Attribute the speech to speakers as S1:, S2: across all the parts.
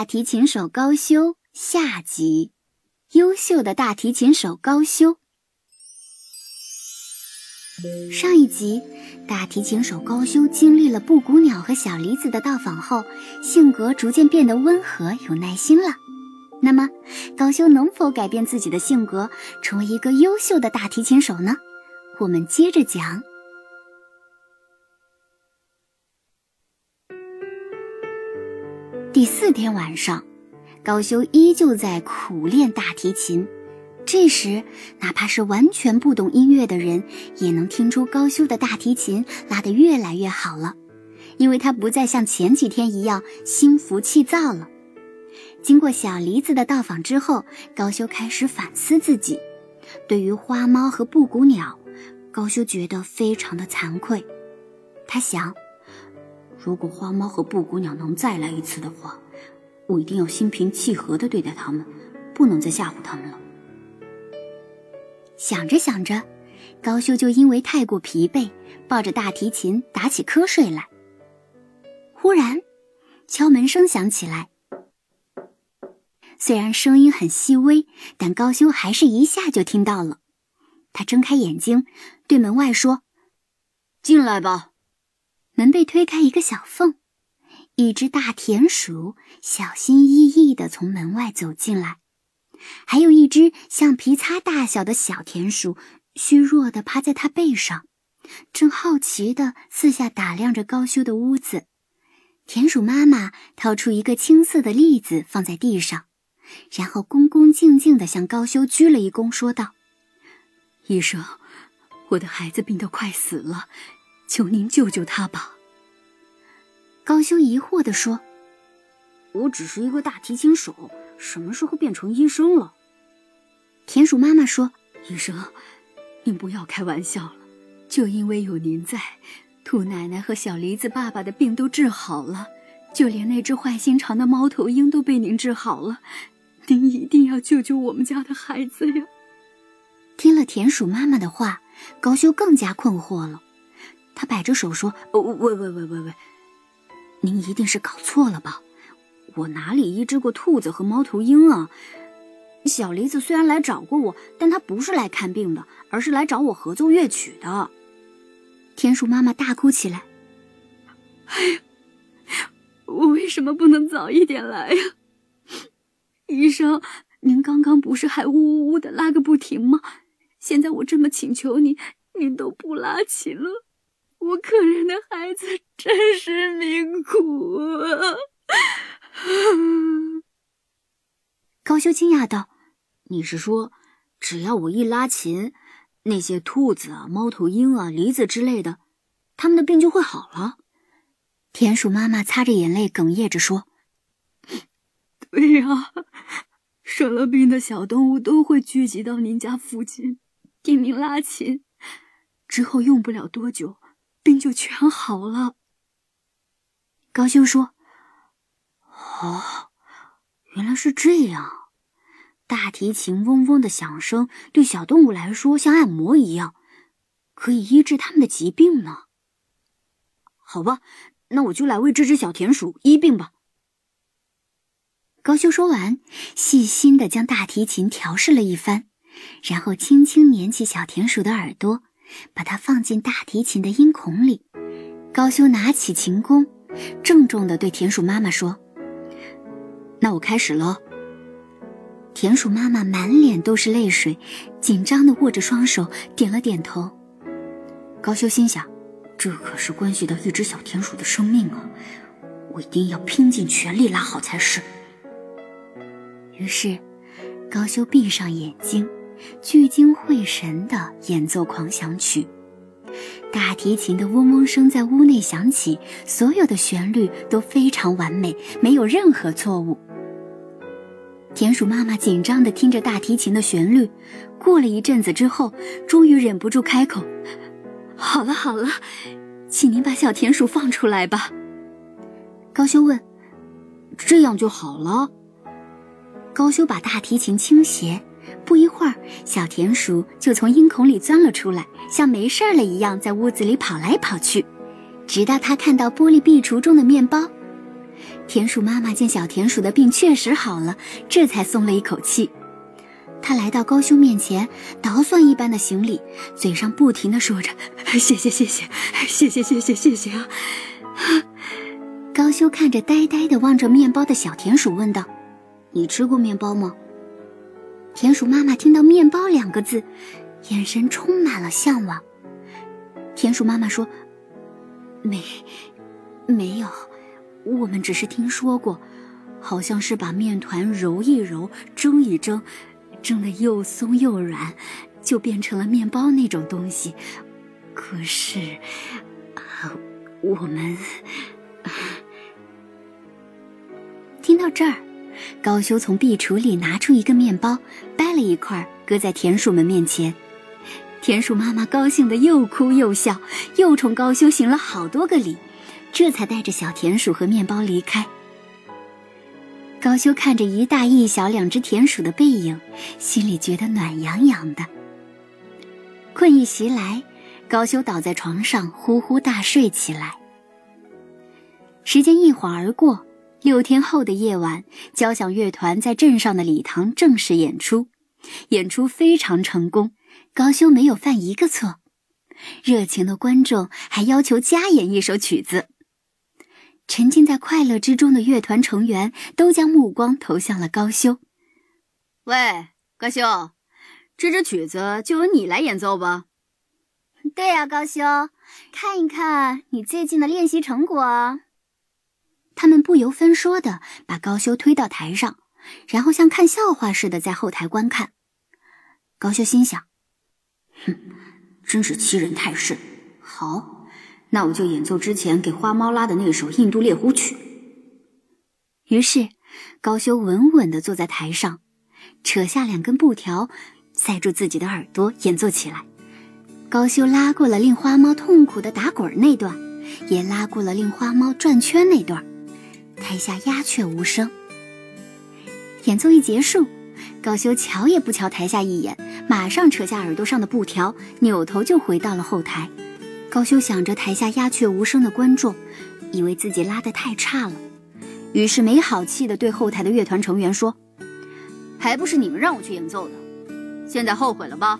S1: 大提琴手高修下集，优秀的大提琴手高修。上一集，大提琴手高修经历了布谷鸟和小梨子的到访后，性格逐渐变得温和有耐心了。那么，高修能否改变自己的性格，成为一个优秀的大提琴手呢？我们接着讲。第四天晚上，高修依旧在苦练大提琴。这时，哪怕是完全不懂音乐的人，也能听出高修的大提琴拉得越来越好了，因为他不再像前几天一样心浮气躁了。经过小梨子的到访之后，高修开始反思自己。对于花猫和布谷鸟，高修觉得非常的惭愧。他想。如果花猫和布谷鸟能再来一次的话，我一定要心平气和的对待他们，不能再吓唬他们了。想着想着，高修就因为太过疲惫，抱着大提琴打起瞌睡来。忽然，敲门声响起来。虽然声音很细微，但高修还是一下就听到了。他睁开眼睛，对门外说：“进来吧。”门被推开一个小缝，一只大田鼠小心翼翼地从门外走进来，还有一只橡皮擦大小的小田鼠虚弱地趴在他背上，正好奇地四下打量着高修的屋子。田鼠妈妈掏出一个青色的栗子放在地上，然后恭恭敬敬地向高修鞠了一躬，说道：“医生，我的孩子病得快死了。”求您救救他吧。高修疑惑地说：“我只是一个大提琴手，什么时候变成医生了？”田鼠妈妈说：“医生，您不要开玩笑了。就因为有您在，兔奶奶和小梨子爸爸的病都治好了，就连那只坏心肠的猫头鹰都被您治好了。您一定要救救我们家的孩子呀！”听了田鼠妈妈的话，高修更加困惑了。他摆着手说：“喂喂喂喂喂，您一定是搞错了吧？我哪里医治过兔子和猫头鹰啊？小梨子虽然来找过我，但他不是来看病的，而是来找我合奏乐曲的。”田鼠妈妈大哭起来：“哎呀，我为什么不能早一点来呀？医生，您刚刚不是还呜呜呜的拉个不停吗？现在我这么请求您，您都不拉琴了。”我可怜的孩子真是命苦啊！高修惊讶道：“你是说，只要我一拉琴，那些兔子啊、猫头鹰啊、梨子之类的，他们的病就会好了？”田鼠妈妈擦着眼泪，哽咽着说：“对呀，生了病的小动物都会聚集到您家附近，听您拉琴，之后用不了多久。”病就全好了。高修说：“哦，原来是这样。大提琴嗡嗡的响声对小动物来说像按摩一样，可以医治他们的疾病呢。好吧，那我就来为这只小田鼠医病吧。”高修说完，细心的将大提琴调试了一番，然后轻轻捻起小田鼠的耳朵。把它放进大提琴的音孔里，高修拿起琴弓，郑重地对田鼠妈妈说：“那我开始喽。”田鼠妈妈满脸都是泪水，紧张地握着双手，点了点头。高修心想：“这可是关系到一只小田鼠的生命啊，我一定要拼尽全力拉好才是。”于是，高修闭上眼睛。聚精会神地演奏狂想曲，大提琴的嗡嗡声在屋内响起，所有的旋律都非常完美，没有任何错误。田鼠妈妈紧张地听着大提琴的旋律，过了一阵子之后，终于忍不住开口：“好了好了，请您把小田鼠放出来吧。”高修问：“这样就好了？”高修把大提琴倾斜。不一会儿，小田鼠就从阴孔里钻了出来，像没事儿了一样在屋子里跑来跑去，直到它看到玻璃壁橱中的面包。田鼠妈妈见小田鼠的病确实好了，这才松了一口气。她来到高修面前，捣蒜一般的行礼，嘴上不停的说着：“谢谢，谢谢，谢谢，谢谢，谢谢啊！”高修看着呆呆的望着面包的小田鼠，问道：“你吃过面包吗？”田鼠妈妈听到“面包”两个字，眼神充满了向往。田鼠妈妈说：“没，没有，我们只是听说过，好像是把面团揉一揉，蒸一蒸，蒸得又松又软，就变成了面包那种东西。可是，啊，我们……”听到这儿。高修从壁橱里拿出一个面包，掰了一块，搁在田鼠们面前。田鼠妈妈高兴得又哭又笑，又冲高修行了好多个礼，这才带着小田鼠和面包离开。高修看着一大一小两只田鼠的背影，心里觉得暖洋洋的。困意袭来，高修倒在床上呼呼大睡起来。时间一晃而过。六天后的夜晚，交响乐团在镇上的礼堂正式演出，演出非常成功，高修没有犯一个错。热情的观众还要求加演一首曲子。沉浸在快乐之中的乐团成员都将目光投向了高修。
S2: 喂，高修，这支曲子就由你来演奏吧。
S1: 对呀，高修，看一看你最近的练习成果。他们不由分说的把高修推到台上，然后像看笑话似的在后台观看。高修心想：“哼，真是欺人太甚。好，那我就演奏之前给花猫拉的那首印度猎狐曲。”于是，高修稳稳的坐在台上，扯下两根布条，塞住自己的耳朵，演奏起来。高修拉过了令花猫痛苦的打滚那段，也拉过了令花猫转圈那段。台下鸦雀无声。演奏一结束，高修瞧也不瞧台下一眼，马上扯下耳朵上的布条，扭头就回到了后台。高修想着台下鸦雀无声的观众，以为自己拉得太差了，于是没好气地对后台的乐团成员说：“
S2: 还不是你们让我去演奏的，现在后悔了吧？”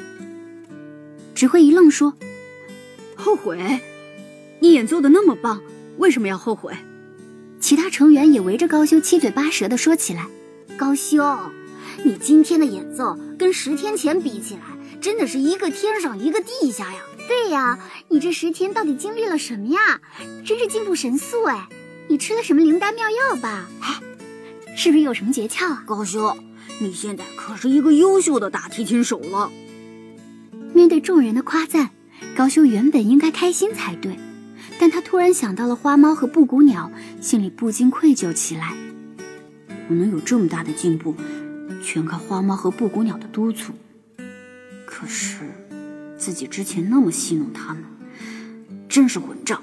S1: 指挥一愣说：“
S2: 后悔？你演奏的那么棒，为什么要后悔？”
S1: 其他成员也围着高修七嘴八舌地说起来：“高修，你今天的演奏跟十天前比起来，真的是一个天上一个地下呀！对呀，你这十天到底经历了什么呀？真是进步神速哎！你吃了什么灵丹妙药吧？哎，是不是有什么诀窍啊？
S2: 高修，你现在可是一个优秀的大提琴手了。”
S1: 面对众人的夸赞，高修原本应该开心才对。但他突然想到了花猫和布谷鸟，心里不禁愧疚起来。我能有这么大的进步，全靠花猫和布谷鸟的督促。可是，自己之前那么戏弄他们，真是混账。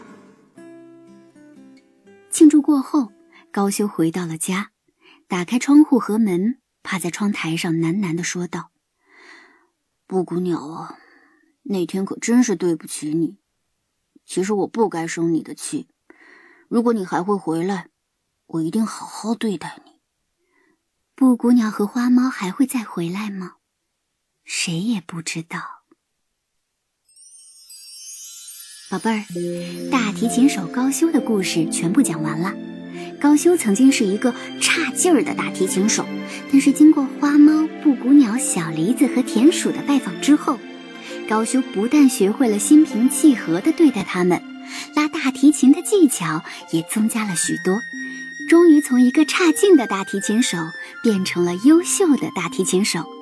S1: 庆祝过后，高修回到了家，打开窗户和门，趴在窗台上喃喃地说道：“布谷鸟啊，那天可真是对不起你。”其实我不该生你的气，如果你还会回来，我一定好好对待你。布谷鸟和花猫还会再回来吗？谁也不知道。宝贝儿，大提琴手高修的故事全部讲完了。高修曾经是一个差劲儿的大提琴手，但是经过花猫、布谷鸟、小梨子和田鼠的拜访之后。高修不但学会了心平气和地对待他们，拉大提琴的技巧也增加了许多，终于从一个差劲的大提琴手变成了优秀的大提琴手。